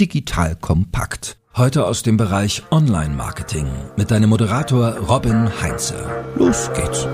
digital kompakt. Heute aus dem Bereich Online-Marketing mit deinem Moderator Robin Heinze. Los geht's.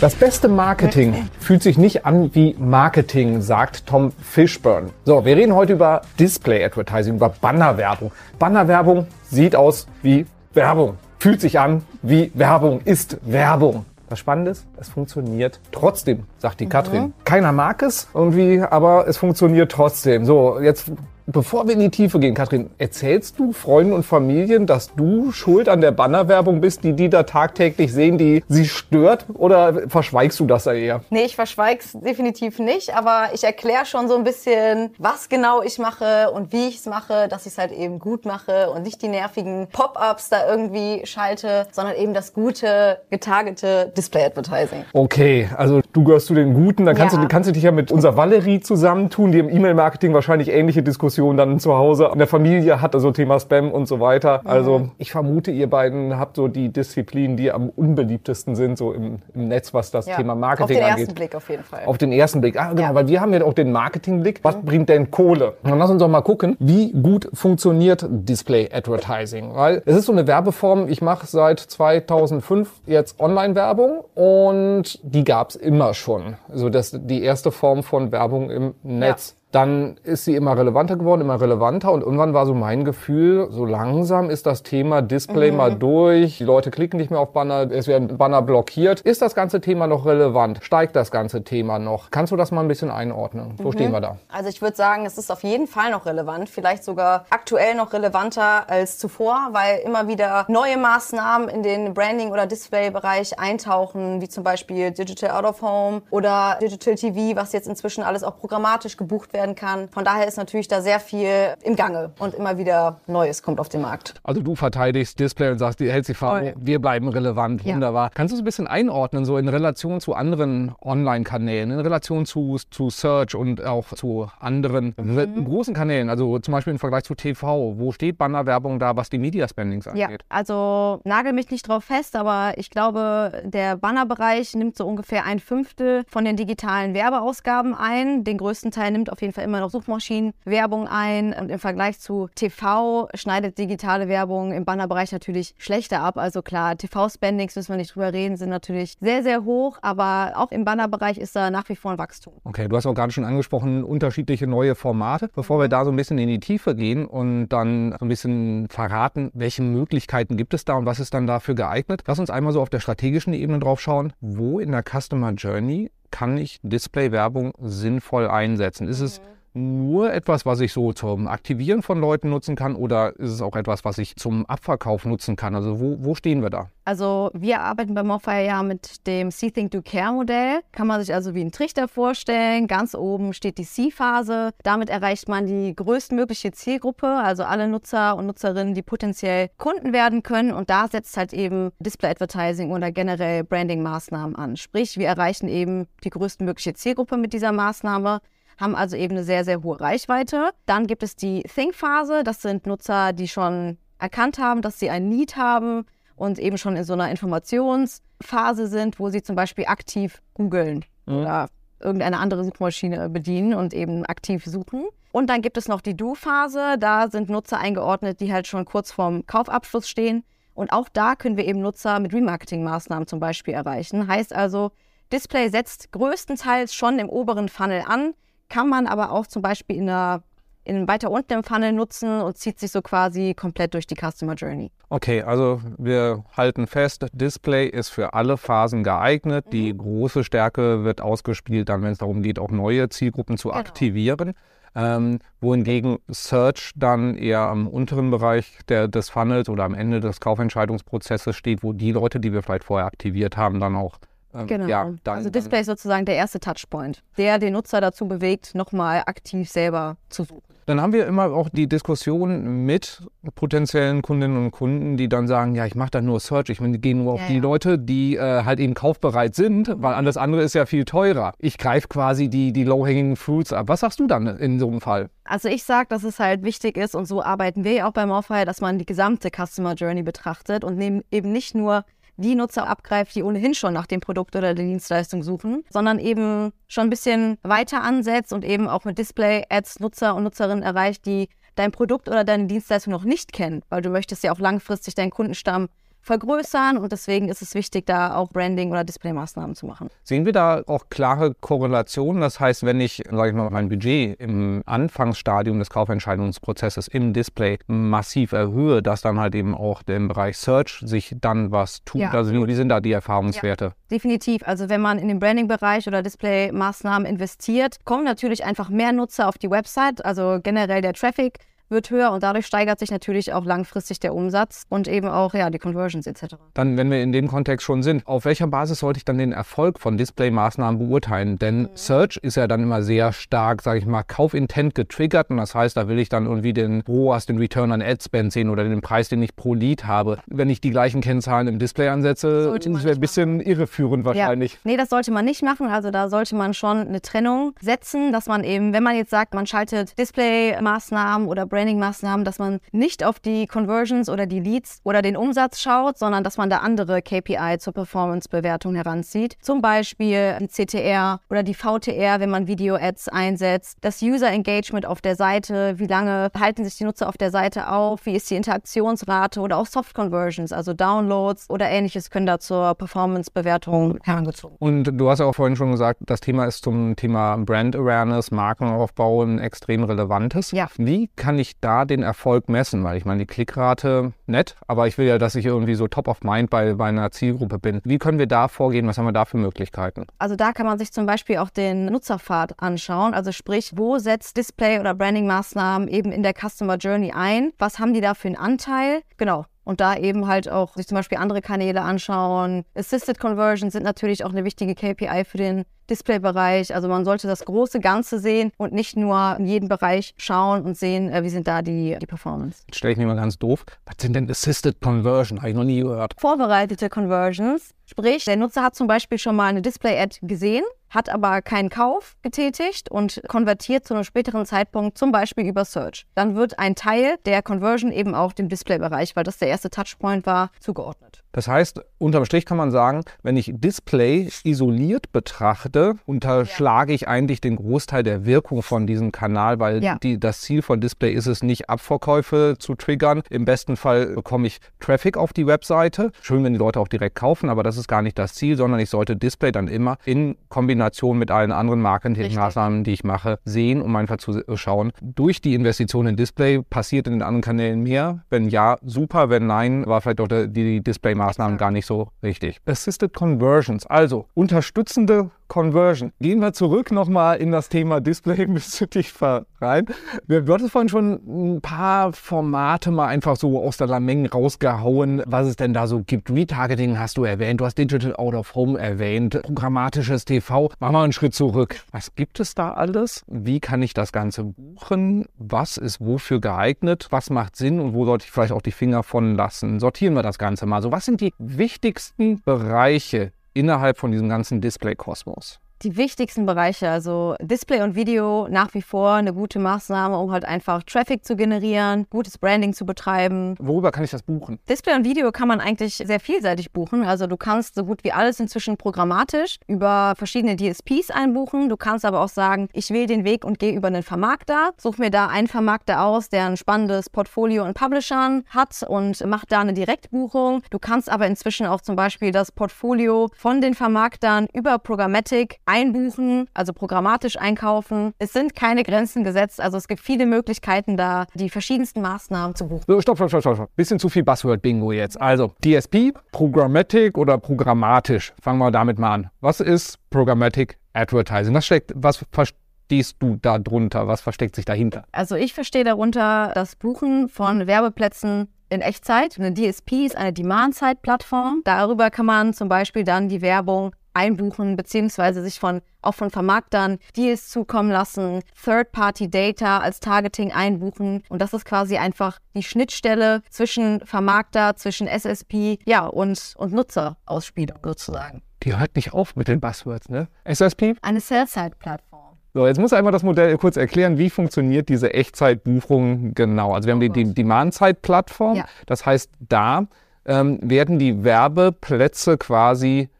Das beste Marketing fühlt sich nicht an wie Marketing, sagt Tom Fishburne. So, wir reden heute über Display Advertising, über Bannerwerbung. Bannerwerbung sieht aus wie Werbung, fühlt sich an wie Werbung, ist Werbung. Das Spannende ist, es funktioniert trotzdem, sagt die mhm. Katrin. Keiner mag es irgendwie, aber es funktioniert trotzdem. So, jetzt Bevor wir in die Tiefe gehen, Katrin, erzählst du Freunden und Familien, dass du schuld an der Bannerwerbung bist, die die da tagtäglich sehen, die sie stört? Oder verschweigst du das da eher? Nee, ich verschweig's definitiv nicht, aber ich erkläre schon so ein bisschen, was genau ich mache und wie ich es mache, dass ich es halt eben gut mache und nicht die nervigen Pop-ups da irgendwie schalte, sondern eben das gute, getargete Display-Advertising. Okay, also du gehörst zu den Guten, dann kannst, ja. du, kannst du dich ja mit unserer Valerie zusammentun, die im E-Mail-Marketing wahrscheinlich ähnliche Diskussionen Diskussion dann zu Hause in der Familie hat, also Thema Spam und so weiter. Mhm. Also ich vermute, ihr beiden habt so die Disziplinen, die am unbeliebtesten sind, so im, im Netz, was das ja. Thema Marketing angeht. Auf den angeht. ersten Blick auf jeden Fall. Auf den ersten Blick. Ah, genau, ja. weil wir haben ja auch den Marketingblick. Was mhm. bringt denn Kohle? Dann lass uns doch mal gucken, wie gut funktioniert Display Advertising. Weil es ist so eine Werbeform, ich mache seit 2005 jetzt Online-Werbung und die gab es immer schon. Also das die erste Form von Werbung im Netz. Dann ist sie immer relevanter geworden, immer relevanter und irgendwann war so mein Gefühl, so langsam ist das Thema Display mhm. mal durch, die Leute klicken nicht mehr auf Banner, es werden Banner blockiert. Ist das ganze Thema noch relevant? Steigt das ganze Thema noch? Kannst du das mal ein bisschen einordnen? Wo mhm. stehen wir da? Also ich würde sagen, es ist auf jeden Fall noch relevant, vielleicht sogar aktuell noch relevanter als zuvor, weil immer wieder neue Maßnahmen in den Branding- oder Display-Bereich eintauchen, wie zum Beispiel Digital Out of Home oder Digital TV, was jetzt inzwischen alles auch programmatisch gebucht wird werden kann. Von daher ist natürlich da sehr viel im Gange und immer wieder Neues kommt auf den Markt. Also du verteidigst Display und sagst, die oh, wir bleiben relevant, ja. wunderbar. Kannst du es ein bisschen einordnen, so in Relation zu anderen Online-Kanälen, in Relation zu, zu Search und auch zu anderen mhm. großen Kanälen, also zum Beispiel im Vergleich zu TV, wo steht Bannerwerbung da, was die Media-Spendings angeht? Ja, also nagel mich nicht drauf fest, aber ich glaube, der Bannerbereich nimmt so ungefähr ein Fünftel von den digitalen Werbeausgaben ein. Den größten Teil nimmt auf jeden jeden Fall immer noch Suchmaschinenwerbung ein. Und im Vergleich zu TV schneidet digitale Werbung im Bannerbereich natürlich schlechter ab. Also klar, TV-Spendings, müssen wir nicht drüber reden, sind natürlich sehr, sehr hoch. Aber auch im Bannerbereich ist da nach wie vor ein Wachstum. Okay, du hast auch gerade schon angesprochen, unterschiedliche neue Formate. Bevor wir da so ein bisschen in die Tiefe gehen und dann so ein bisschen verraten, welche Möglichkeiten gibt es da und was ist dann dafür geeignet, lass uns einmal so auf der strategischen Ebene drauf schauen, wo in der Customer Journey kann ich Display-Werbung sinnvoll einsetzen? Ist es nur etwas, was ich so zum Aktivieren von Leuten nutzen kann oder ist es auch etwas, was ich zum Abverkauf nutzen kann? Also wo, wo stehen wir da? Also wir arbeiten bei Morfire ja mit dem See Think Do Care Modell. Kann man sich also wie einen Trichter vorstellen. Ganz oben steht die C-Phase. Damit erreicht man die größtmögliche Zielgruppe, also alle Nutzer und Nutzerinnen, die potenziell Kunden werden können. Und da setzt halt eben Display Advertising oder generell Branding-Maßnahmen an. Sprich, wir erreichen eben die größtmögliche Zielgruppe mit dieser Maßnahme haben also eben eine sehr, sehr hohe Reichweite. Dann gibt es die Think-Phase. Das sind Nutzer, die schon erkannt haben, dass sie ein Need haben und eben schon in so einer Informationsphase sind, wo sie zum Beispiel aktiv googeln mhm. oder irgendeine andere Suchmaschine bedienen und eben aktiv suchen. Und dann gibt es noch die Do-Phase. Da sind Nutzer eingeordnet, die halt schon kurz vorm Kaufabschluss stehen. Und auch da können wir eben Nutzer mit Remarketing-Maßnahmen zum Beispiel erreichen. Heißt also, Display setzt größtenteils schon im oberen Funnel an, kann man aber auch zum Beispiel in einer in weiter unten im Funnel nutzen und zieht sich so quasi komplett durch die Customer Journey. Okay, also wir halten fest, Display ist für alle Phasen geeignet. Mhm. Die große Stärke wird ausgespielt dann, wenn es darum geht, auch neue Zielgruppen zu genau. aktivieren. Ähm, wohingegen Search dann eher am unteren Bereich der, des Funnels oder am Ende des Kaufentscheidungsprozesses steht, wo die Leute, die wir vielleicht vorher aktiviert haben, dann auch ähm, genau. Ja, dann, also Display ist sozusagen der erste Touchpoint, der den Nutzer dazu bewegt, nochmal aktiv selber zu suchen. Dann haben wir immer auch die Diskussion mit potenziellen Kundinnen und Kunden, die dann sagen, ja, ich mache da nur Search, ich gehe nur auf ja, die ja. Leute, die äh, halt eben kaufbereit sind, weil alles andere ist ja viel teurer. Ich greife quasi die, die Low-Hanging Fruits ab. Was sagst du dann in so einem Fall? Also ich sage, dass es halt wichtig ist und so arbeiten wir ja auch bei Morfire, dass man die gesamte Customer Journey betrachtet und eben nicht nur die Nutzer abgreift, die ohnehin schon nach dem Produkt oder der Dienstleistung suchen, sondern eben schon ein bisschen weiter ansetzt und eben auch mit Display-Ads Nutzer und Nutzerinnen erreicht, die dein Produkt oder deine Dienstleistung noch nicht kennen, weil du möchtest ja auch langfristig deinen Kundenstamm vergrößern und deswegen ist es wichtig, da auch Branding oder Displaymaßnahmen zu machen. Sehen wir da auch klare Korrelationen? Das heißt, wenn ich, sage ich mal, mein Budget im Anfangsstadium des Kaufentscheidungsprozesses im Display massiv erhöhe, dass dann halt eben auch im Bereich Search sich dann was tut. Ja. Also wie sind da die Erfahrungswerte? Ja, definitiv. Also wenn man in den Branding-Bereich oder Displaymaßnahmen investiert, kommen natürlich einfach mehr Nutzer auf die Website, also generell der Traffic wird höher und dadurch steigert sich natürlich auch langfristig der Umsatz und eben auch ja, die Conversions etc. Dann, wenn wir in dem Kontext schon sind, auf welcher Basis sollte ich dann den Erfolg von Display-Maßnahmen beurteilen? Denn mhm. Search ist ja dann immer sehr stark, sage ich mal, Kaufintent getriggert und das heißt, da will ich dann irgendwie den ROAS, den Return on Ad Spend sehen oder den Preis, den ich pro Lead habe. Wenn ich die gleichen Kennzahlen im Display ansetze, das ein bisschen irreführend wahrscheinlich. Ja. Nee, das sollte man nicht machen. Also da sollte man schon eine Trennung setzen, dass man eben, wenn man jetzt sagt, man schaltet Display-Maßnahmen oder Brand Branding-Maßnahmen, dass man nicht auf die Conversions oder die Leads oder den Umsatz schaut, sondern dass man da andere KPI zur Performance-Bewertung heranzieht. Zum Beispiel die CTR oder die VTR, wenn man Video-Ads einsetzt, das User-Engagement auf der Seite, wie lange halten sich die Nutzer auf der Seite auf, wie ist die Interaktionsrate oder auch Soft-Conversions, also Downloads oder ähnliches können da zur Performance-Bewertung herangezogen. Und du hast ja auch vorhin schon gesagt, das Thema ist zum Thema Brand Awareness, Markenaufbau ein extrem relevantes. Ja. Wie kann ich ich da den Erfolg messen? Weil ich meine, die Klickrate nett, aber ich will ja, dass ich irgendwie so top of mind bei, bei einer Zielgruppe bin. Wie können wir da vorgehen? Was haben wir da für Möglichkeiten? Also da kann man sich zum Beispiel auch den Nutzerpfad anschauen. Also sprich, wo setzt Display- oder Branding-Maßnahmen eben in der Customer Journey ein? Was haben die da für einen Anteil? Genau und da eben halt auch sich zum Beispiel andere Kanäle anschauen. Assisted Conversions sind natürlich auch eine wichtige KPI für den Displaybereich. Also man sollte das große Ganze sehen und nicht nur in jeden Bereich schauen und sehen, äh, wie sind da die, die Performance. Jetzt stelle ich mir mal ganz doof. Was sind denn Assisted Conversions? Habe ich noch nie gehört. Vorbereitete Conversions. Sprich, der Nutzer hat zum Beispiel schon mal eine Display-Ad gesehen hat aber keinen Kauf getätigt und konvertiert zu einem späteren Zeitpunkt, zum Beispiel über Search. Dann wird ein Teil der Conversion eben auch dem Display-Bereich, weil das der erste Touchpoint war, zugeordnet. Das heißt, unterm Strich kann man sagen, wenn ich Display isoliert betrachte, unterschlage ja. ich eigentlich den Großteil der Wirkung von diesem Kanal, weil ja. die, das Ziel von Display ist es nicht, Abverkäufe zu triggern. Im besten Fall bekomme ich Traffic auf die Webseite. Schön, wenn die Leute auch direkt kaufen, aber das ist gar nicht das Ziel, sondern ich sollte Display dann immer in Kombination mit allen anderen Marketingmaßnahmen, die ich mache, sehen, um einfach zu schauen. Durch die Investition in Display passiert in den anderen Kanälen mehr. Wenn ja, super. Wenn nein, war vielleicht auch die Display-Maßnahmen gar nicht so richtig. Assisted Conversions, also unterstützende Conversion. Gehen wir zurück nochmal in das Thema Display ein bisschen tiefer rein. Du hattest vorhin schon ein paar Formate mal einfach so aus der Lameng rausgehauen, was es denn da so gibt. Retargeting hast du erwähnt, du hast Digital Out of Home erwähnt, programmatisches TV. Machen wir einen Schritt zurück. Was gibt es da alles? Wie kann ich das Ganze buchen? Was ist wofür geeignet? Was macht Sinn und wo sollte ich vielleicht auch die Finger von lassen? Sortieren wir das Ganze mal. So, was sind die wichtigsten Bereiche, innerhalb von diesem ganzen Display-Kosmos die wichtigsten Bereiche, also Display und Video, nach wie vor eine gute Maßnahme, um halt einfach Traffic zu generieren, gutes Branding zu betreiben. Worüber kann ich das buchen? Display und Video kann man eigentlich sehr vielseitig buchen. Also du kannst so gut wie alles inzwischen programmatisch über verschiedene DSPs einbuchen. Du kannst aber auch sagen, ich wähle den Weg und gehe über einen Vermarkter, suche mir da einen Vermarkter aus, der ein spannendes Portfolio an Publishern hat und macht da eine Direktbuchung. Du kannst aber inzwischen auch zum Beispiel das Portfolio von den Vermarktern über Programmatic einbuchen, also programmatisch einkaufen. Es sind keine Grenzen gesetzt, also es gibt viele Möglichkeiten da, die verschiedensten Maßnahmen zu buchen. So, stopp, stopp, stopp, stopp. Bisschen zu viel Buzzword-Bingo jetzt. Also DSP, Programmatic oder programmatisch? Fangen wir damit mal an. Was ist Programmatic Advertising? Was steckt, was verstehst du da drunter? Was versteckt sich dahinter? Also ich verstehe darunter das Buchen von Werbeplätzen in Echtzeit. Eine DSP ist eine Demand-Side-Plattform. Darüber kann man zum Beispiel dann die Werbung einbuchen, beziehungsweise sich von, auch von Vermarktern Deals zukommen lassen, Third-Party-Data als Targeting einbuchen. Und das ist quasi einfach die Schnittstelle zwischen Vermarkter, zwischen SSP, ja, und, und Nutzerausspielung sozusagen. Die hört nicht auf mit den Buzzwords, ne? SSP? Eine Sell-Side-Plattform. So, jetzt muss einmal das Modell kurz erklären, wie funktioniert diese Echtzeitbuchung genau. Also wir haben die, die Demand-Side-Plattform. Ja. Das heißt, da ähm, werden die Werbeplätze quasi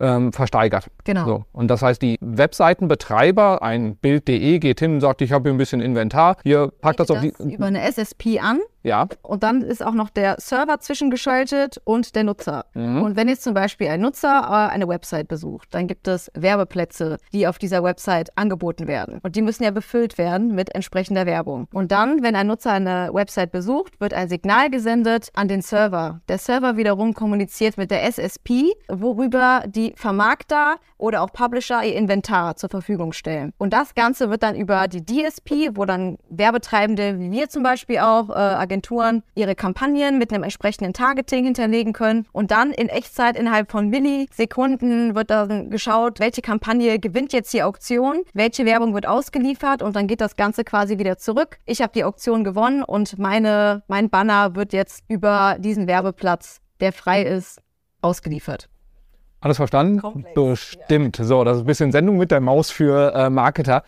ähm, versteigert. Genau. So. Und das heißt, die Webseitenbetreiber, ein Bild.de, geht hin und sagt, ich habe hier ein bisschen Inventar, hier packt das auf die. über eine SSP an. Ja. Und dann ist auch noch der Server zwischengeschaltet und der Nutzer. Mhm. Und wenn jetzt zum Beispiel ein Nutzer äh, eine Website besucht, dann gibt es Werbeplätze, die auf dieser Website angeboten werden. Und die müssen ja befüllt werden mit entsprechender Werbung. Und dann, wenn ein Nutzer eine Website besucht, wird ein Signal gesendet an den Server. Der Server wiederum kommuniziert mit der SSP, worüber die Vermarkter oder auch Publisher ihr Inventar zur Verfügung stellen. Und das Ganze wird dann über die DSP, wo dann Werbetreibende, wie wir zum Beispiel auch, äh, Agenturen ihre Kampagnen mit einem entsprechenden Targeting hinterlegen können. Und dann in Echtzeit innerhalb von Millisekunden wird dann geschaut, welche Kampagne gewinnt jetzt die Auktion, welche Werbung wird ausgeliefert und dann geht das Ganze quasi wieder zurück. Ich habe die Auktion gewonnen und meine, mein Banner wird jetzt über diesen Werbeplatz, der frei ist, ausgeliefert. Alles verstanden? Komplex, Bestimmt. So, das ist ein bisschen Sendung mit der Maus für äh, Marketer.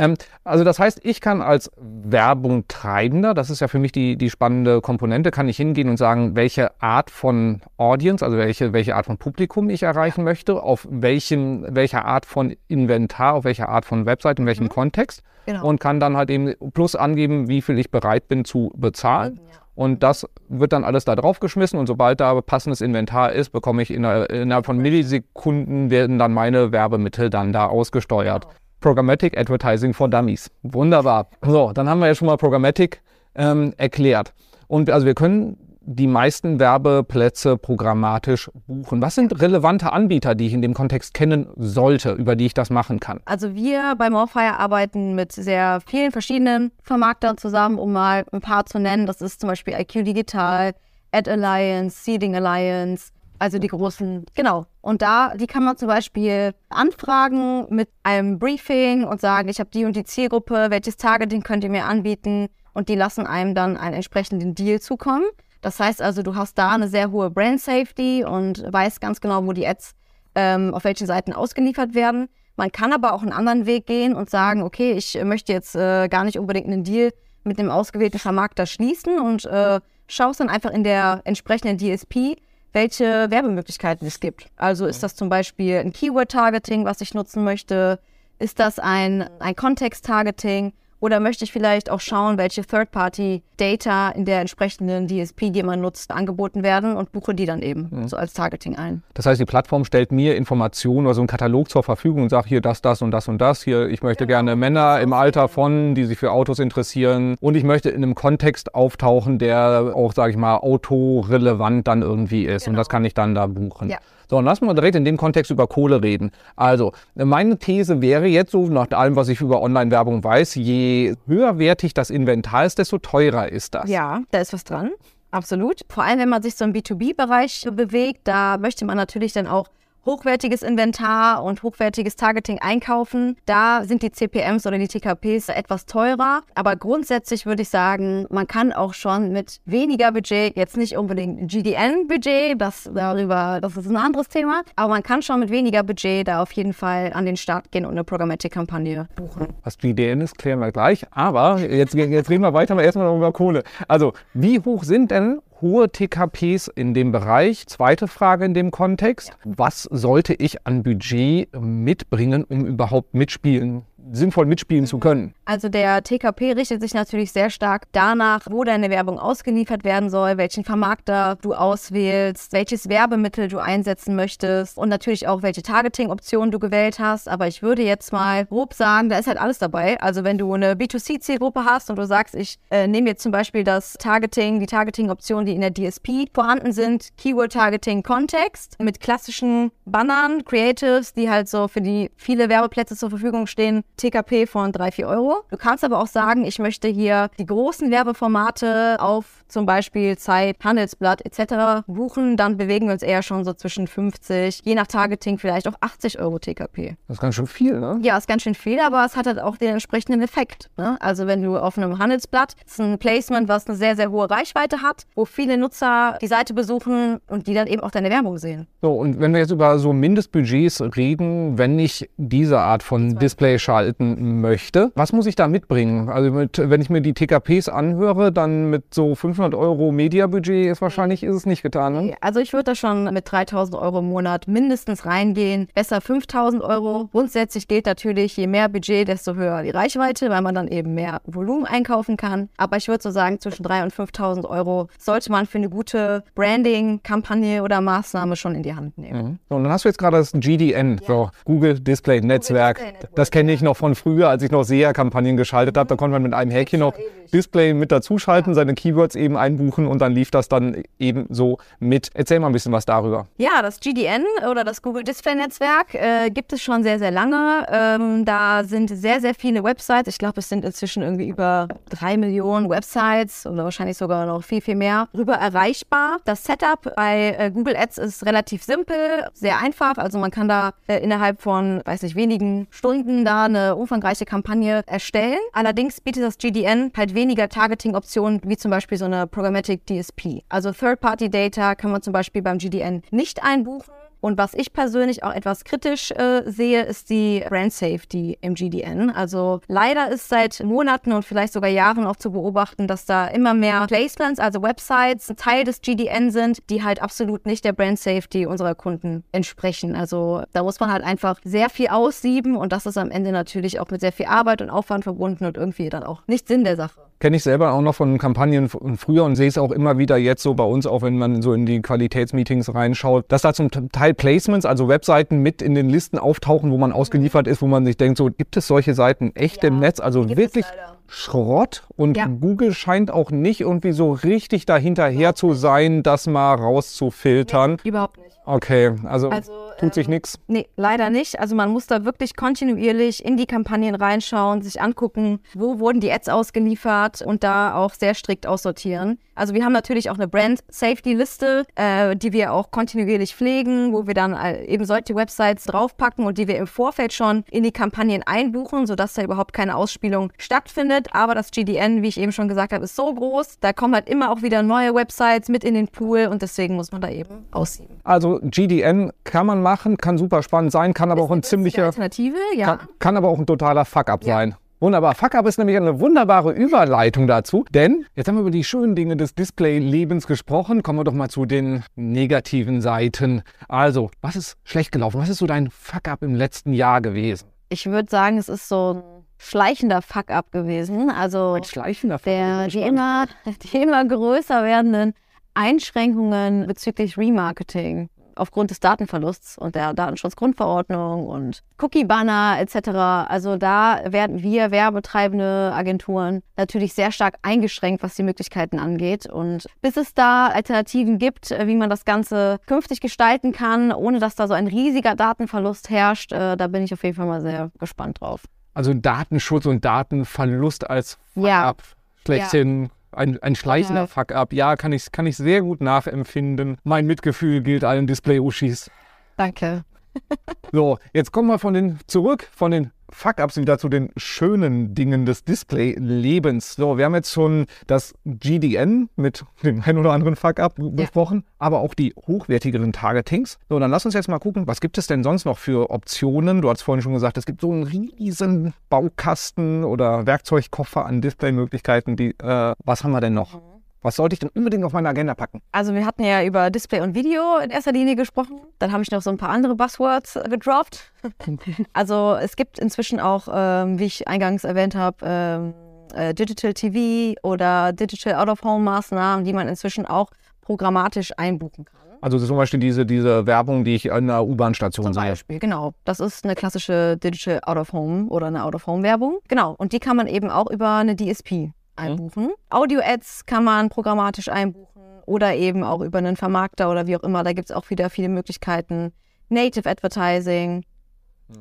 Ähm, also das heißt, ich kann als Werbung Treibender, das ist ja für mich die, die spannende Komponente, kann ich hingehen und sagen, welche Art von Audience, also welche, welche Art von Publikum ich erreichen möchte, auf welchen, welcher Art von Inventar, auf welcher Art von Website, in welchem Kontext Genau. und kann dann halt eben plus angeben, wie viel ich bereit bin zu bezahlen. Und das wird dann alles da drauf geschmissen und sobald da passendes Inventar ist, bekomme ich inner- innerhalb von Millisekunden werden dann meine Werbemittel dann da ausgesteuert. Programmatic Advertising for Dummies. Wunderbar. So, dann haben wir ja schon mal Programmatic ähm, erklärt. Und also wir können die meisten Werbeplätze programmatisch buchen. Was sind relevante Anbieter, die ich in dem Kontext kennen sollte, über die ich das machen kann? Also wir bei Morfire arbeiten mit sehr vielen verschiedenen Vermarktern zusammen, um mal ein paar zu nennen. Das ist zum Beispiel IQ Digital, Ad Alliance, Seeding Alliance, also die großen, genau. Und da, die kann man zum Beispiel anfragen mit einem Briefing und sagen, ich habe die und die Zielgruppe, welches Targeting könnt ihr mir anbieten? Und die lassen einem dann einen entsprechenden Deal zukommen. Das heißt also, du hast da eine sehr hohe Brand Safety und weißt ganz genau, wo die Ads ähm, auf welchen Seiten ausgeliefert werden. Man kann aber auch einen anderen Weg gehen und sagen, okay, ich möchte jetzt äh, gar nicht unbedingt einen Deal mit dem ausgewählten Vermarkter schließen und äh, schaust dann einfach in der entsprechenden DSP, welche Werbemöglichkeiten es gibt. Also ist das zum Beispiel ein Keyword-Targeting, was ich nutzen möchte? Ist das ein, ein Kontext-Targeting? Oder möchte ich vielleicht auch schauen, welche Third-Party-Data in der entsprechenden DSP, die man nutzt, angeboten werden und buche die dann eben so als Targeting ein. Das heißt, die Plattform stellt mir Informationen oder so einen Katalog zur Verfügung und sagt hier das, das und das und das. Hier, ich möchte gerne Männer im Alter von, die sich für Autos interessieren. Und ich möchte in einem Kontext auftauchen, der auch, sage ich mal, autorelevant dann irgendwie ist. Und das kann ich dann da buchen. Ja. So, und lassen wir direkt in dem Kontext über Kohle reden. Also, meine These wäre jetzt so, nach allem, was ich über Online-Werbung weiß, je höherwertig das Inventar ist, desto teurer ist das. Ja, da ist was dran. Absolut. Vor allem, wenn man sich so im B2B-Bereich bewegt, da möchte man natürlich dann auch hochwertiges Inventar und hochwertiges Targeting einkaufen. Da sind die CPMs oder die TKPs etwas teurer. Aber grundsätzlich würde ich sagen, man kann auch schon mit weniger Budget, jetzt nicht unbedingt GDN-Budget, das darüber, das ist ein anderes Thema, aber man kann schon mit weniger Budget da auf jeden Fall an den Start gehen und eine Programmatic-Kampagne buchen. Was GDN ist, klären wir gleich. Aber jetzt, jetzt reden wir weiter, aber erstmal noch über Kohle. Also, wie hoch sind denn hohe TKPs in dem Bereich? Zweite Frage in dem Kontext. Was sollte ich an Budget mitbringen, um überhaupt mitspielen, sinnvoll mitspielen zu können? Also der TKP richtet sich natürlich sehr stark danach, wo deine Werbung ausgeliefert werden soll, welchen Vermarkter du auswählst, welches Werbemittel du einsetzen möchtest und natürlich auch, welche Targeting-Option du gewählt hast. Aber ich würde jetzt mal grob sagen, da ist halt alles dabei. Also wenn du eine B2C-Zielgruppe hast und du sagst, ich äh, nehme jetzt zum Beispiel das Targeting, die Targeting-Optionen, die in der DSP vorhanden sind, Keyword-Targeting, Kontext mit klassischen Bannern, Creatives, die halt so für die viele Werbeplätze zur Verfügung stehen, TKP von 3, 4 Euro. Du kannst aber auch sagen, ich möchte hier die großen Werbeformate auf zum Beispiel Zeit, Handelsblatt etc. buchen. Dann bewegen wir uns eher schon so zwischen 50, je nach Targeting vielleicht auch 80 Euro TKP. Das ist ganz schön viel, ne? Ja, ist ganz schön viel, aber es hat halt auch den entsprechenden Effekt. Ne? Also wenn du auf einem Handelsblatt, das ist ein Placement, was eine sehr, sehr hohe Reichweite hat, wo viele Nutzer die Seite besuchen und die dann eben auch deine Werbung sehen. So, und wenn wir jetzt über so Mindestbudgets reden, wenn ich diese Art von Display schalten möchte, was muss ich da mitbringen? Also mit, wenn ich mir die TKPs anhöre, dann mit so 500 Euro Mediabudget ist wahrscheinlich ist es nicht getan. Ne? Also ich würde da schon mit 3000 Euro im Monat mindestens reingehen. Besser 5000 Euro. Grundsätzlich gilt natürlich, je mehr Budget, desto höher die Reichweite, weil man dann eben mehr Volumen einkaufen kann. Aber ich würde so sagen, zwischen 3.000 und 5.000 Euro sollte man für eine gute Branding-Kampagne oder Maßnahme schon in die Hand nehmen. Mhm. So, und dann hast du jetzt gerade das GDN, ja. so Google Display Netzwerk. Display Network, das kenne ich noch von früher, als ich noch SEA-Kampagnen geschaltet habe. Da konnte man mit einem Häkchen noch Display mit dazuschalten, seine Keywords eben einbuchen und dann lief das dann eben so mit. Erzähl mal ein bisschen was darüber. Ja, das GDN oder das Google Display Netzwerk äh, gibt es schon sehr, sehr lange. Ähm, da sind sehr, sehr viele Websites. Ich glaube, es sind inzwischen irgendwie über drei Millionen Websites oder wahrscheinlich sogar noch viel, viel mehr rüber erreichbar. Das Setup bei äh, Google Ads ist relativ simpel, sehr einfach. Also man kann da äh, innerhalb von, weiß nicht, wenigen Stunden da eine umfangreiche Kampagne erstellen. Allerdings bietet das GDN halt weniger Targeting-Optionen wie zum Beispiel so eine Programmatic DSP. Also Third-Party-Data kann man zum Beispiel beim GDN nicht einbuchen. Und was ich persönlich auch etwas kritisch äh, sehe, ist die Brand Safety im GDN. Also leider ist seit Monaten und vielleicht sogar Jahren auch zu beobachten, dass da immer mehr Placements, also Websites, Teil des GDN sind, die halt absolut nicht der Brand Safety unserer Kunden entsprechen. Also da muss man halt einfach sehr viel aussieben und das ist am Ende natürlich auch mit sehr viel Arbeit und Aufwand verbunden und irgendwie dann auch nicht Sinn der Sache. Kenne ich selber auch noch von Kampagnen von früher und sehe es auch immer wieder jetzt so bei uns, auch wenn man so in die Qualitätsmeetings reinschaut, dass da zum Teil Placements, also Webseiten mit in den Listen auftauchen, wo man ausgeliefert ist, wo man sich denkt, so gibt es solche Seiten echt ja, im Netz? Also wirklich Schrott und ja. Google scheint auch nicht irgendwie so richtig dahinterher zu sein, das mal rauszufiltern. Nee, überhaupt nicht. Okay, also, also tut sich ähm, nichts. Nee, leider nicht. Also man muss da wirklich kontinuierlich in die Kampagnen reinschauen, sich angucken, wo wurden die Ads ausgeliefert und da auch sehr strikt aussortieren. Also wir haben natürlich auch eine Brand Safety Liste, äh, die wir auch kontinuierlich pflegen, wo wir dann äh, eben solche Websites draufpacken und die wir im Vorfeld schon in die Kampagnen einbuchen, sodass da überhaupt keine Ausspielung stattfindet. Aber das GDN, wie ich eben schon gesagt habe, ist so groß, da kommen halt immer auch wieder neue Websites mit in den Pool und deswegen muss man da eben aussieben. Also GDN kann man machen, kann super spannend sein, kann aber ist auch ein ziemlicher Alternative, ja. Kann, kann aber auch ein totaler Fuck-up ja. sein. Wunderbar. Fuck-up ist nämlich eine wunderbare Überleitung dazu, denn jetzt haben wir über die schönen Dinge des Display-Lebens gesprochen. Kommen wir doch mal zu den negativen Seiten. Also, was ist schlecht gelaufen? Was ist so dein Fuck-up im letzten Jahr gewesen? Ich würde sagen, es ist so ein schleichender Fuck-up gewesen. Also ein schleichender Fuck der, die, immer, die immer größer werdenden Einschränkungen bezüglich Remarketing aufgrund des Datenverlusts und der Datenschutzgrundverordnung und Cookie-Banner etc. Also da werden wir werbetreibende Agenturen natürlich sehr stark eingeschränkt, was die Möglichkeiten angeht. Und bis es da Alternativen gibt, äh, wie man das Ganze künftig gestalten kann, ohne dass da so ein riesiger Datenverlust herrscht, äh, da bin ich auf jeden Fall mal sehr gespannt drauf. Also Datenschutz und Datenverlust als ja. schlechthin. Ja ein, ein schleichender ja. Fuck-up. Ja, kann ich, kann ich sehr gut nachempfinden. Mein Mitgefühl gilt allen Display-Uschis. Danke. so, jetzt kommen wir von den zurück von den Fuck-ups wieder zu den schönen Dingen des Display-Lebens. So, wir haben jetzt schon das GDN mit dem ein oder anderen Fuck-up ja. besprochen, aber auch die hochwertigeren Targetings. So, dann lass uns jetzt mal gucken, was gibt es denn sonst noch für Optionen? Du hast vorhin schon gesagt, es gibt so einen riesen Baukasten oder Werkzeugkoffer an Display-Möglichkeiten. äh, was haben wir denn noch? Mhm. Was sollte ich denn unbedingt auf meine Agenda packen? Also wir hatten ja über Display und Video in erster Linie gesprochen. Dann habe ich noch so ein paar andere Buzzwords gedroppt. also es gibt inzwischen auch, ähm, wie ich eingangs erwähnt habe, ähm, äh, Digital TV oder Digital Out-of-Home-Maßnahmen, die man inzwischen auch programmatisch einbuchen kann. Also zum Beispiel diese, diese Werbung, die ich an der U-Bahn-Station sehe. Zum Beispiel, genau. Das ist eine klassische Digital Out-of-Home oder eine Out-of-Home-Werbung. Genau. Und die kann man eben auch über eine DSP einbuchen. Mhm. Audio-Ads kann man programmatisch einbuchen oder eben auch über einen Vermarkter oder wie auch immer. Da gibt es auch wieder viele Möglichkeiten. Native Advertising.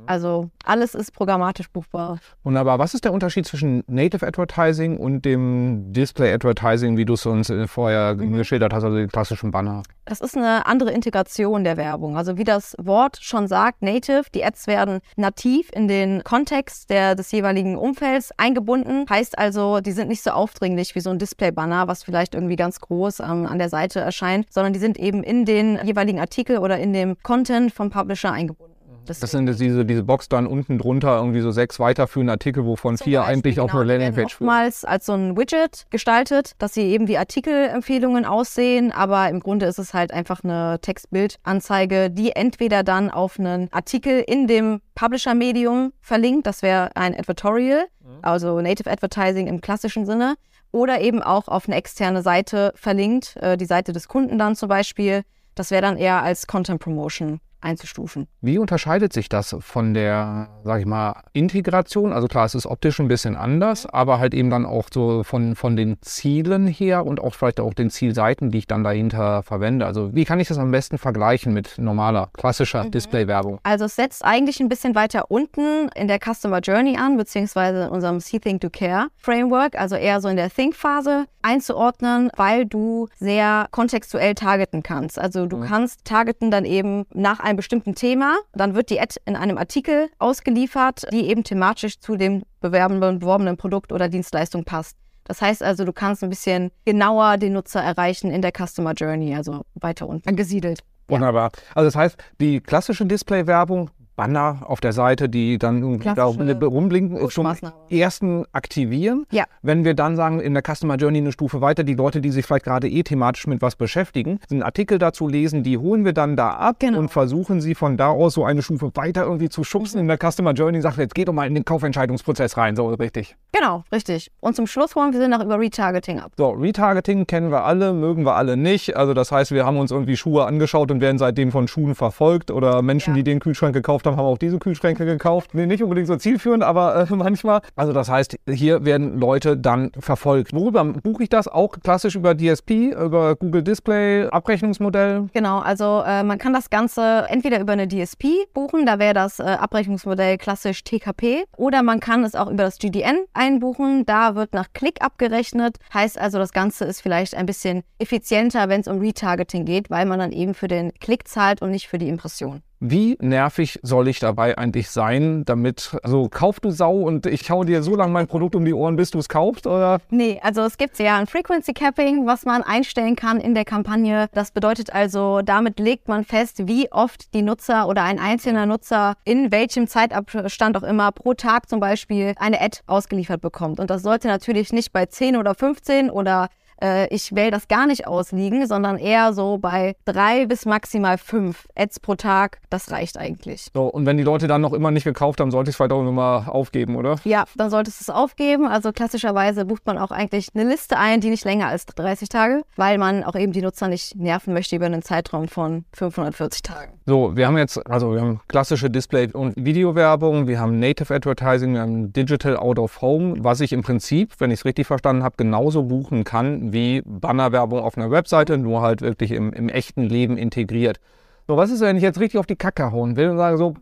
Also alles ist programmatisch buchbar. Wunderbar. Was ist der Unterschied zwischen Native Advertising und dem Display Advertising, wie du es uns äh, vorher mhm. geschildert hast, also den klassischen Banner? Das ist eine andere Integration der Werbung. Also wie das Wort schon sagt, Native, die Ads werden nativ in den Kontext der, des jeweiligen Umfelds eingebunden. Heißt also, die sind nicht so aufdringlich wie so ein Display-Banner, was vielleicht irgendwie ganz groß ähm, an der Seite erscheint, sondern die sind eben in den jeweiligen Artikel oder in dem Content vom Publisher eingebunden. Das sind diese, diese Box dann unten drunter, irgendwie so sechs weiterführende Artikel, wovon Zum vier Beispiel, eigentlich auf genau, einer die werden Landingpage führen. oftmals als so ein Widget gestaltet, dass sie eben wie Artikelempfehlungen aussehen, aber im Grunde ist es halt einfach eine Text-Bild-Anzeige, die entweder dann auf einen Artikel in dem Publisher-Medium verlinkt, das wäre ein Advertorial, also Native Advertising im klassischen Sinne, oder eben auch auf eine externe Seite verlinkt, äh, die Seite des Kunden dann zum Beispiel. Das wäre dann eher als Content Promotion einzustufen. Wie unterscheidet sich das von der, sag ich mal, Integration? Also klar, es ist optisch ein bisschen anders, aber halt eben dann auch so von, von den Zielen her und auch vielleicht auch den Zielseiten, die ich dann dahinter verwende. Also wie kann ich das am besten vergleichen mit normaler, klassischer Displaywerbung? Also es setzt eigentlich ein bisschen weiter unten in der Customer Journey an, beziehungsweise in unserem See Think to Care Framework, also eher so in der Think-Phase einzuordnen, weil du sehr kontextuell targeten kannst. Also du kannst targeten dann eben nach einem bestimmten Thema, dann wird die Ad in einem Artikel ausgeliefert, die eben thematisch zu dem bewerbenden, beworbenen Produkt oder Dienstleistung passt. Das heißt also, du kannst ein bisschen genauer den Nutzer erreichen in der Customer Journey, also weiter unten angesiedelt. Wunderbar. Also das heißt, die klassische Displaywerbung, Banner auf der Seite, die dann da rumblinken, ist zum ersten aktivieren. Ja. Wenn wir dann sagen, in der Customer Journey eine Stufe weiter, die Leute, die sich vielleicht gerade eh thematisch mit was beschäftigen, einen Artikel dazu lesen, die holen wir dann da ab Genau. und versuchen sie von da aus so eine Stufe weiter irgendwie zu schubsen in der Customer Journey sagen, jetzt geht doch mal in den Kaufentscheidungsprozess rein, so richtig. Genau, richtig. Und zum Schluss holen wir noch über Retargeting ab. So, Retargeting kennen wir alle, mögen wir alle nicht. Also das heißt, wir haben uns irgendwie Schuhe angeschaut und werden seitdem von Schuhen verfolgt. Oder Menschen, Ja. die den Kühlschrank gekauft haben, haben auch diese Kühlschränke gekauft. Nee, nicht unbedingt so zielführend, aber äh, manchmal. Also das heißt, hier werden Leute dann verfolgt. Worüber buche ich das? Auch klassisch über DSP, über Google Display, Abrechnungsmodell. Genau, also äh, man kann das Ganze entweder über eine DSP buchen, da wäre das äh, Abrechnungsmodell klassisch TKP, oder man kann es auch über das GDN einbuchen, da wird nach Klick abgerechnet, heißt also das Ganze ist vielleicht ein bisschen effizienter, wenn es um Retargeting geht, weil man dann eben für den Klick zahlt und nicht für die Impression. Wie nervig soll ich dabei eigentlich sein, damit, also kauf du Sau und ich hau dir so lange mein Produkt um die Ohren, bis du es kaufst, oder? Nee, also es gibt ja ein Frequency Capping, was man einstellen kann in der Kampagne. Das bedeutet also, damit legt man fest, wie oft die Nutzer oder ein einzelner Nutzer in welchem Zeitabstand auch immer pro Tag zum Beispiel eine Ad ausgeliefert bekommt. Und das sollte natürlich nicht bei 10 oder 15 oder äh, ich wähle das gar nicht ausliegen, sondern eher so bei drei bis maximal fünf Ads pro Tag. Das reicht eigentlich. So, und wenn die Leute dann noch immer nicht gekauft haben, sollte ich es vielleicht auch immer aufgeben, oder? Ja, dann solltest du es aufgeben. Also klassischerweise bucht man auch eigentlich eine Liste ein, die nicht länger als 30 Tage, weil man auch eben die Nutzer nicht nerven möchte über einen Zeitraum von 540 Tagen. So, wir haben jetzt, also wir haben klassische Display- und Videowerbung, wir haben Native Advertising, wir haben Digital Out of Home, was ich im Prinzip, wenn ich es richtig verstanden habe, genauso buchen kann wie Bannerwerbung auf einer Webseite, nur halt wirklich im, im echten Leben integriert. So, was ist, wenn ich jetzt richtig auf die Kacke hauen will und sage so,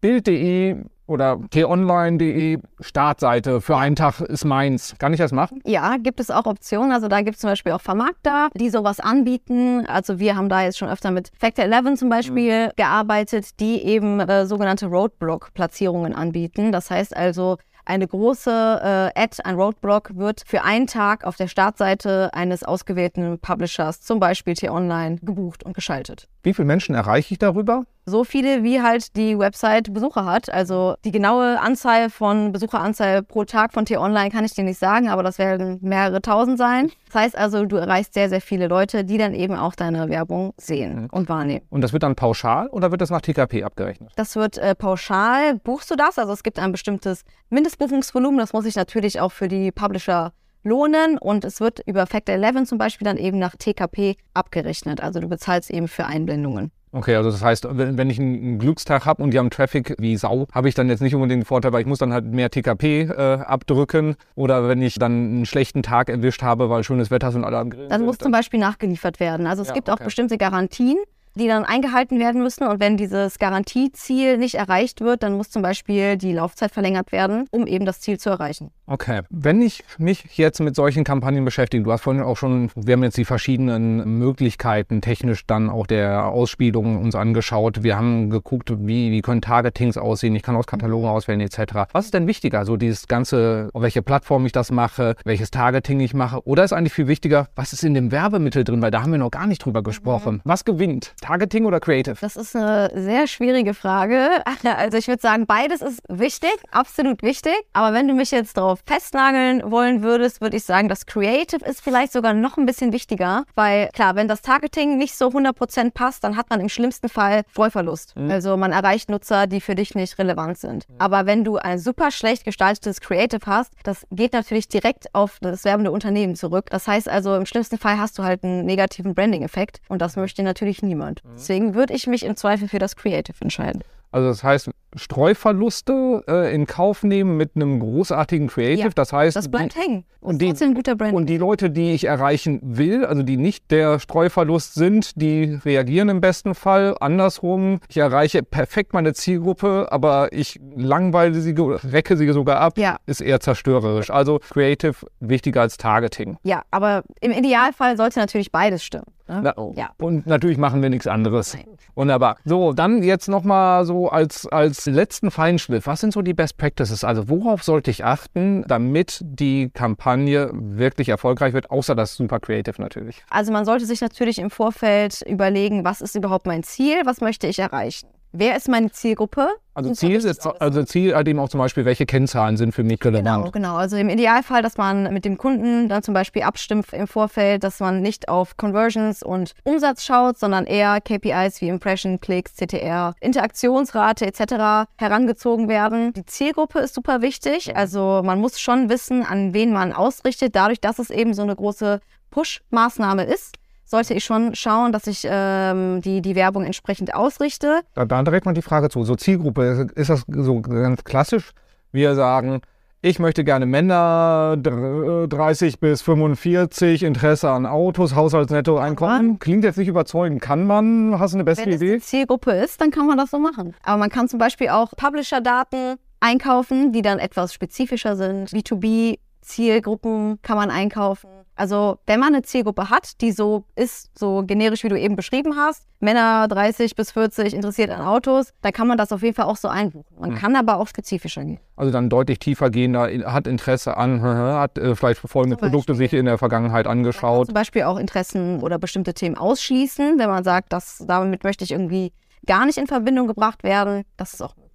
Bild.de oder t-online.de Startseite für einen Tag ist meins. Kann ich das machen? Ja, gibt es auch Optionen. Also da gibt es zum Beispiel auch Vermarkter, die sowas anbieten. Also wir haben da jetzt schon öfter mit Factor 11 zum Beispiel gearbeitet, die eben äh, sogenannte Roadblock-Platzierungen anbieten. Das heißt also, eine große äh, Ad, ein Roadblock wird für einen Tag auf der Startseite eines ausgewählten Publishers, zum Beispiel T-Online, gebucht und geschaltet. Wie viele Menschen erreiche ich darüber? So viele, wie halt die Website Besucher hat. Also die genaue Anzahl von Besucheranzahl pro Tag von T-Online kann ich dir nicht sagen, aber das werden mehrere tausend sein. Das heißt also, du erreichst sehr, sehr viele Leute, die dann eben auch deine Werbung sehen und wahrnehmen. Und das wird dann pauschal oder wird das nach TKP abgerechnet? Das wird äh, pauschal, buchst du das? Also es gibt ein bestimmtes Mindestbuchungsvolumen, das muss sich natürlich auch für die Publisher lohnen und es wird über Factor 11 zum Beispiel dann eben nach TKP abgerechnet. Also du bezahlst eben für Einblendungen. Okay, also das heißt, wenn, ich einen Glückstag habe und die haben Traffic wie Sau, habe ich dann jetzt nicht unbedingt den Vorteil, weil ich muss dann halt mehr TKP äh, abdrücken. Oder wenn ich dann einen schlechten Tag erwischt habe, weil schönes Wetter ist und alle am Grillen Dann muss zum Beispiel nachgeliefert werden. Also es Ja, gibt auch okay. bestimmte Garantien, die dann eingehalten werden müssen. Und wenn dieses Garantieziel nicht erreicht wird, dann muss zum Beispiel die Laufzeit verlängert werden, um eben das Ziel zu erreichen. Okay. Wenn ich mich jetzt mit solchen Kampagnen beschäftige, du hast vorhin auch schon, wir haben jetzt die verschiedenen Möglichkeiten technisch dann auch der Ausspielung uns angeschaut. Wir haben geguckt, wie, wie können Targetings aussehen. Ich kann aus Katalogen auswählen etc. Was ist denn wichtiger? So dieses ganze, auf welche Plattform ich das mache, welches Targeting ich mache? Oder ist eigentlich viel wichtiger, was ist in dem Werbemittel drin? Weil da haben wir noch gar nicht drüber gesprochen. Was gewinnt? Targeting oder Creative? Das ist eine sehr schwierige Frage. Also ich würde sagen, beides ist wichtig, absolut wichtig. Aber wenn du mich jetzt darauf festnageln wollen würdest, würde ich sagen, das Creative ist vielleicht sogar noch ein bisschen wichtiger. Weil klar, wenn das Targeting nicht so 100% passt, dann hat man im schlimmsten Fall Streuverlust. Mhm. Also man erreicht Nutzer, die für dich nicht relevant sind. Mhm. Aber wenn du ein super schlecht gestaltetes Creative hast, das geht natürlich direkt auf das werbende Unternehmen zurück. Das heißt also, im schlimmsten Fall hast du halt einen negativen Branding-Effekt und das möchte natürlich niemand. Mhm. Deswegen würde ich mich im Zweifel für das Creative entscheiden. Also das heißt, Streuverluste äh, in Kauf nehmen mit einem großartigen Creative. Ja, das heißt, das bleibt hängen. Und die, ein guter Brand. Und die Leute, die ich erreichen will, also die nicht der Streuverlust sind, die reagieren im besten Fall. Andersrum, ich erreiche perfekt meine Zielgruppe, aber ich langweile sie, recke sie sogar ab, ja. ist eher zerstörerisch. Also Creative wichtiger als Targeting. Ja, aber im Idealfall sollte natürlich beides stimmen. Ne? Na, oh. ja. Und natürlich machen wir nichts anderes. Nein. Wunderbar. So, dann jetzt nochmal so als, als letzten Feinschliff. Was sind so die Best Practices? Also worauf sollte ich achten, damit die Kampagne wirklich erfolgreich wird, außer das Super Creative natürlich? Also man sollte sich natürlich im Vorfeld überlegen, was ist überhaupt mein Ziel, was möchte ich erreichen? Wer ist meine Zielgruppe? Also Ziel ist also Ziel halt eben auch zum Beispiel, welche Kennzahlen sind für mich relevant. Genau, genau. Also im Idealfall, dass man mit dem Kunden dann zum Beispiel abstimmt im Vorfeld, dass man nicht auf Conversions und Umsatz schaut, sondern eher KPIs wie Impression, Klicks, CTR, Interaktionsrate etc. herangezogen werden. Die Zielgruppe ist super wichtig. Also man muss schon wissen, an wen man ausrichtet, dadurch, dass es eben so eine große Push-Maßnahme ist sollte ich schon schauen, dass ich ähm, die, die Werbung entsprechend ausrichte. Da, da direkt mal die Frage zu. So Zielgruppe, ist das so ganz klassisch? Wir sagen, ich möchte gerne Männer 30 bis 45, Interesse an Autos, Haushaltsnettoeinkommen. Klingt jetzt nicht überzeugend. Kann man? Hast du eine bessere Wenn Idee? Wenn es Zielgruppe ist, dann kann man das so machen. Aber man kann zum Beispiel auch Publisher-Daten einkaufen, die dann etwas spezifischer sind. B2B Zielgruppen kann man einkaufen. Also wenn man eine Zielgruppe hat, die so ist, so generisch wie du eben beschrieben hast, Männer 30 bis 40 interessiert an Autos, dann kann man das auf jeden Fall auch so einbuchen. Man mhm. kann aber auch spezifischer gehen. Also dann deutlich tiefer gehen, da hat Interesse an, hat äh, vielleicht folgende Produkte sich in der Vergangenheit angeschaut. zum Beispiel auch Interessen oder bestimmte Themen ausschließen, wenn man sagt, dass damit möchte ich irgendwie gar nicht in Verbindung gebracht werden. Das ist auch möglich.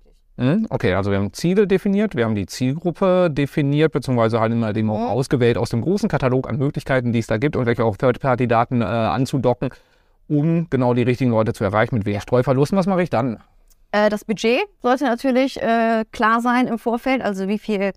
Hm? Okay, also wir haben Ziele definiert, wir haben die Zielgruppe definiert, beziehungsweise halt immer dem auch mhm. ausgewählt aus dem großen Katalog an Möglichkeiten, die es da gibt und welche auch Third-Party-Daten äh, anzudocken, um genau die richtigen Leute zu erreichen mit wenig Streuverlusten. Was mache ich dann? Äh, das Budget sollte natürlich äh, klar sein im Vorfeld, also wie viel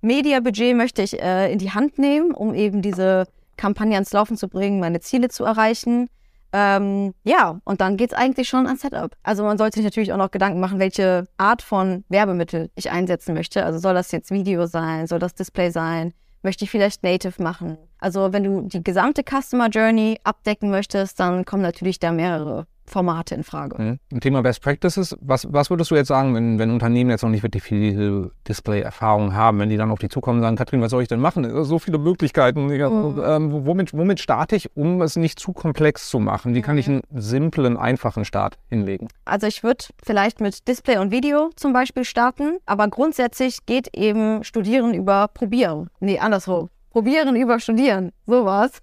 Media-Budget möchte ich äh, in die Hand nehmen, um eben diese Kampagne ans Laufen zu bringen, meine Ziele zu erreichen. Ähm, ja, und dann geht es eigentlich schon an Setup. Also man sollte sich natürlich auch noch Gedanken machen, welche Art von Werbemittel ich einsetzen möchte. Also soll das jetzt Video sein, soll das Display sein? Möchte ich vielleicht Native machen? Also wenn du die gesamte Customer Journey abdecken möchtest, dann kommen natürlich da mehrere Formate in Frage. Mhm. Thema Best Practices, was, was würdest du jetzt sagen, wenn, wenn Unternehmen jetzt noch nicht wirklich viel Display-Erfahrung haben, wenn die dann auf die zukommen und sagen, Katrin, was soll ich denn machen? So viele Möglichkeiten. Mhm. ähm, womit, womit starte ich, um es nicht zu komplex zu machen? Wie kann ich einen simplen, einfachen Start hinlegen? Also ich würde vielleicht mit Display und Video zum Beispiel starten, aber grundsätzlich geht eben Studieren über Probieren. Nee, andersrum. Probieren über Studieren. Sowas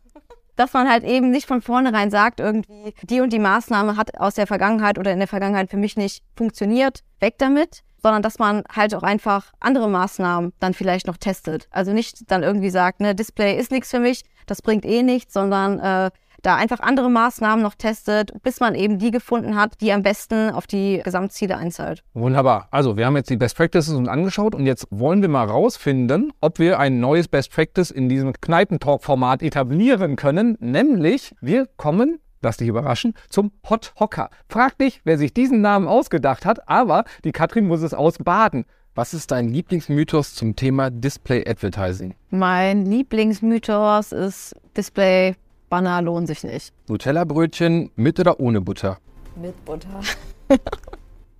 dass man halt eben nicht von vornherein sagt, irgendwie, die und die Maßnahme hat aus der Vergangenheit oder in der Vergangenheit für mich nicht funktioniert, weg damit, sondern dass man halt auch einfach andere Maßnahmen dann vielleicht noch testet. Also nicht dann irgendwie sagt, ne, Display ist nichts für mich, das bringt eh nichts, sondern äh, da einfach andere Maßnahmen noch testet, bis man eben die gefunden hat, die am besten auf die Gesamtziele einzahlt. Wunderbar. Also wir haben jetzt die Best Practices uns angeschaut und jetzt wollen wir mal rausfinden, ob wir ein neues Best Practice in diesem Kneipentalk-Format etablieren können. Nämlich, wir kommen lass dich überraschen, zum Hot Hocker. Frag dich, wer sich diesen Namen ausgedacht hat, aber die Katrin muss es ausbaden. Was ist dein Lieblingsmythos zum Thema Display Advertising? Mein Lieblingsmythos ist Display Banner lohnt sich nicht. Nutella-Brötchen mit oder ohne Butter? Mit Butter.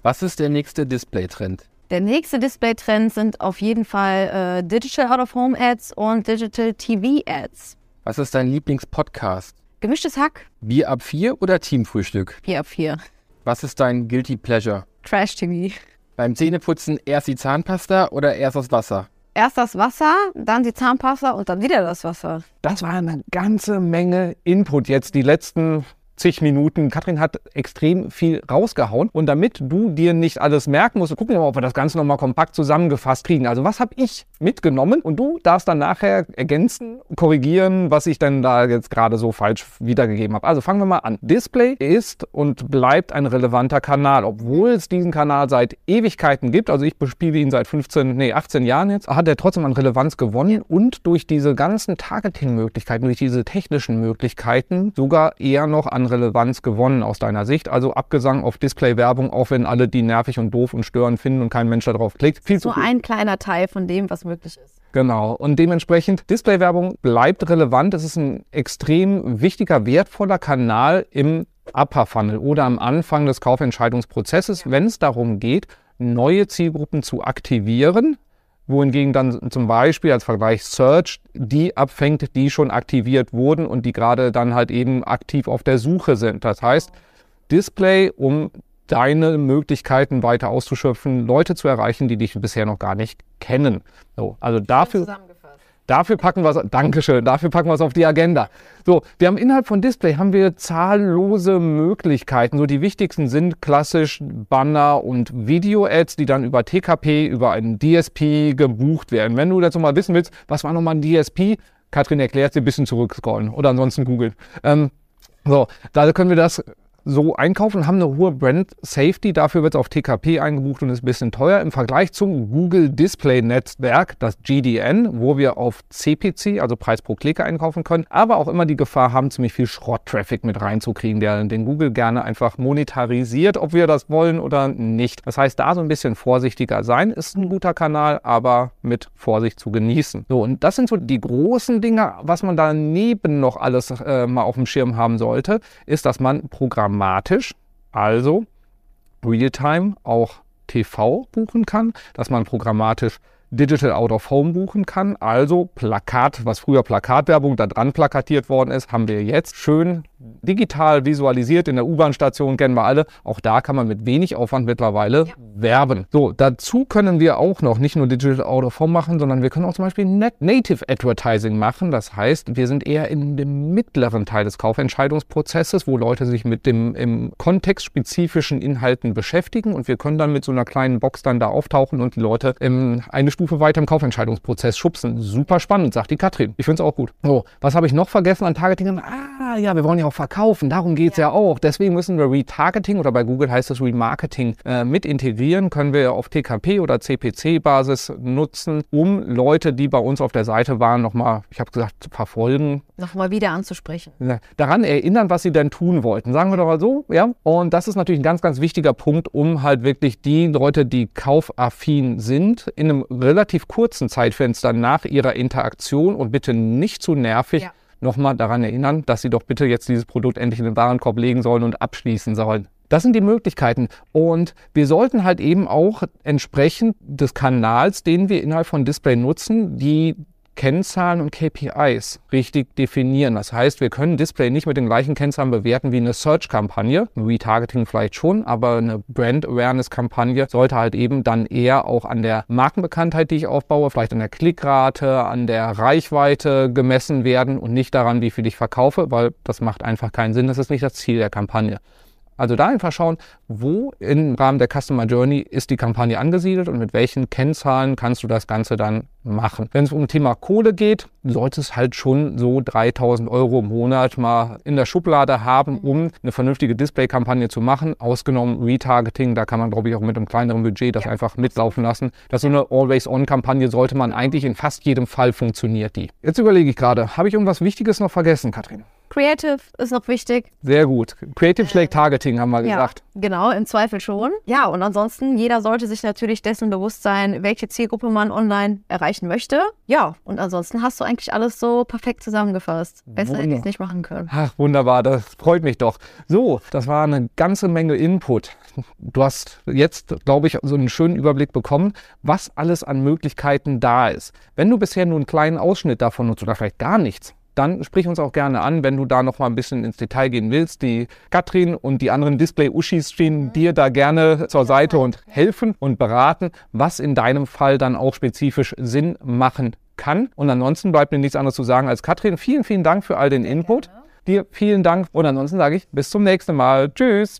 Was ist der nächste Display-Trend? Der nächste Display-Trend sind auf jeden Fall äh, Digital Out-of-Home-Ads und Digital TV-Ads. Was ist dein Lieblingspodcast? Gemischtes Hack. Bier ab 4 oder Teamfrühstück? Bier ab 4. Was ist dein Guilty Pleasure? Trash TV. Beim Zähneputzen erst die Zahnpasta oder erst das Wasser? Erst das Wasser, dann die Zahnpasta und dann wieder das Wasser. Das war eine ganze Menge Input jetzt die letzten zig Minuten. Katrin hat extrem viel rausgehauen. Und damit du dir nicht alles merken musst, gucken wir mal, ob wir das Ganze nochmal kompakt zusammengefasst kriegen. Also was habe ich mitgenommen? Und du darfst dann nachher ergänzen, korrigieren, was ich denn da jetzt gerade so falsch wiedergegeben habe. Also fangen wir mal an. Display ist und bleibt ein relevanter Kanal, obwohl es diesen Kanal seit Ewigkeiten gibt. Also ich bespiele ihn seit 15, nee, 18 Jahren jetzt, hat er trotzdem an Relevanz gewonnen und durch diese ganzen Targeting-Möglichkeiten, durch diese technischen Möglichkeiten sogar eher noch an Relevanz gewonnen aus deiner Sicht. Also Abgesang auf Display-Werbung, auch wenn alle die nervig und doof und stören finden und kein Mensch darauf klickt. Viel Nur ein kleiner Teil von dem, was möglich ist. Genau. Und dementsprechend, Display-Werbung bleibt relevant. Es ist ein extrem wichtiger, wertvoller Kanal im Upper Funnel oder am Anfang des Kaufentscheidungsprozesses, wenn es darum geht, neue Zielgruppen zu aktivieren, wohingegen dann zum Beispiel als Vergleich Search die abfängt, die schon aktiviert wurden und die gerade dann halt eben aktiv auf der Suche sind. Das heißt, Display, um deine Möglichkeiten weiter auszuschöpfen, Leute zu erreichen, die dich bisher noch gar nicht kennen. So, also dafür Dafür packen wir es, Dankeschön, dafür packen wir es auf die Agenda. So, wir haben innerhalb von Display haben wir zahllose Möglichkeiten. So die wichtigsten sind klassisch Banner und Video-Ads, die dann über TKP, über einen DSP gebucht werden. Wenn du dazu mal wissen willst, was war nochmal ein DSP? Katrin erklärt sie ein bisschen zurückscrollen oder ansonsten googeln. Ähm, so, da können wir das so einkaufen, haben eine hohe Brand Safety. Dafür wird es auf TKP eingebucht und ist ein bisschen teuer im Vergleich zum Google Display Netzwerk, das GDN, wo wir auf CPC, also Preis pro Klick, einkaufen können, aber auch immer die Gefahr haben, ziemlich viel Schrott-Traffic mit reinzukriegen, der den Google gerne einfach monetarisiert, ob wir das wollen oder nicht. Das heißt, da so ein bisschen vorsichtiger sein, ist ein guter Kanal, aber mit Vorsicht zu genießen. So, und das sind so die großen Dinge, was man daneben noch alles äh, mal auf dem Schirm haben sollte, ist, dass man Programm programmatisch, also Realtime, auch TV buchen kann, dass man programmatisch Digital Out of Home buchen kann. Also Plakat, was früher Plakatwerbung da dran plakatiert worden ist, haben wir jetzt schön digital visualisiert in der U-Bahn-Station, kennen wir alle. Auch da kann man mit wenig Aufwand mittlerweile ja. werben. So, dazu können wir auch noch nicht nur Digital Out of Home machen, sondern wir können auch zum Beispiel Native Advertising machen. Das heißt, wir sind eher in dem mittleren Teil des Kaufentscheidungsprozesses, wo Leute sich mit dem im Kontext spezifischen Inhalten beschäftigen und wir können dann mit so einer kleinen Box dann da auftauchen und die Leute in eine Stufe weiter im Kaufentscheidungsprozess schubsen. Super spannend, sagt die Katrin. Ich finde es auch gut. So, was habe ich noch vergessen an Targeting? Ah, ja, wir wollen ja auch verkaufen. Darum geht es ja. ja. auch. Deswegen müssen wir Retargeting oder bei Google heißt es Remarketing äh, mit integrieren. Können wir auf TKP oder CPC-Basis nutzen, um Leute, die bei uns auf der Seite waren, nochmal, ich habe gesagt, zu verfolgen. Nochmal wieder anzusprechen. Daran erinnern, was sie denn tun wollten. Sagen wir doch mal so, ja. Und das ist natürlich ein ganz, ganz wichtiger Punkt, um halt wirklich die Leute, die kaufaffin sind, in einem relativ kurzen Zeitfenster nach ihrer Interaktion und bitte nicht zu nervig, ja nochmal daran erinnern, dass sie doch bitte jetzt dieses Produkt endlich in den Warenkorb legen sollen und abschließen sollen. Das sind die Möglichkeiten. Und wir sollten halt eben auch entsprechend des Kanals, den wir innerhalb von Display nutzen, die Kennzahlen und KPIs richtig definieren. Das heißt, wir können Display nicht mit den gleichen Kennzahlen bewerten wie eine Search-Kampagne. Retargeting vielleicht schon, aber eine Brand-Awareness-Kampagne sollte halt eben dann eher auch an der Markenbekanntheit, die ich aufbaue, vielleicht an der Klickrate, an der Reichweite gemessen werden und nicht daran, wie viel ich verkaufe, weil das macht einfach keinen Sinn. Das ist nicht das Ziel der Kampagne. Also da einfach schauen, wo im Rahmen der Customer Journey ist die Kampagne angesiedelt und mit welchen Kennzahlen kannst du das Ganze dann machen. Wenn es um Thema Kohle geht, sollte es halt schon so 3000 Euro im Monat mal in der Schublade haben, um eine vernünftige Display-Kampagne zu machen. Ausgenommen Retargeting, da kann man glaube ich auch mit einem kleineren Budget das einfach mitlaufen lassen. Das ist so eine Always-On-Kampagne sollte man eigentlich in fast jedem Fall funktioniert die. Jetzt überlege ich gerade, habe ich irgendwas Wichtiges noch vergessen, Katrin? Creative ist noch wichtig. Sehr gut. Creative schlägt äh, Targeting, haben wir ja, gesagt. Genau, im Zweifel schon. Ja, und ansonsten, jeder sollte sich natürlich dessen bewusst sein, welche Zielgruppe man online erreichen möchte. Ja, und ansonsten hast du eigentlich alles so perfekt zusammengefasst. Besser hätte ich es nicht machen können. Ach, wunderbar, das freut mich doch. So, das war eine ganze Menge Input. Du hast jetzt, glaube ich, so einen schönen Überblick bekommen, was alles an Möglichkeiten da ist. Wenn du bisher nur einen kleinen Ausschnitt davon nutzt oder vielleicht gar nichts, dann sprich uns auch gerne an, wenn du da noch mal ein bisschen ins Detail gehen willst. Die Katrin und die anderen Display-Uschis stehen dir da gerne zur Seite und helfen und beraten, was in deinem Fall dann auch spezifisch Sinn machen kann. Und ansonsten bleibt mir nichts anderes zu sagen als Katrin, vielen, vielen Dank für all den Input. Dir vielen Dank und ansonsten sage ich bis zum nächsten Mal. Tschüss.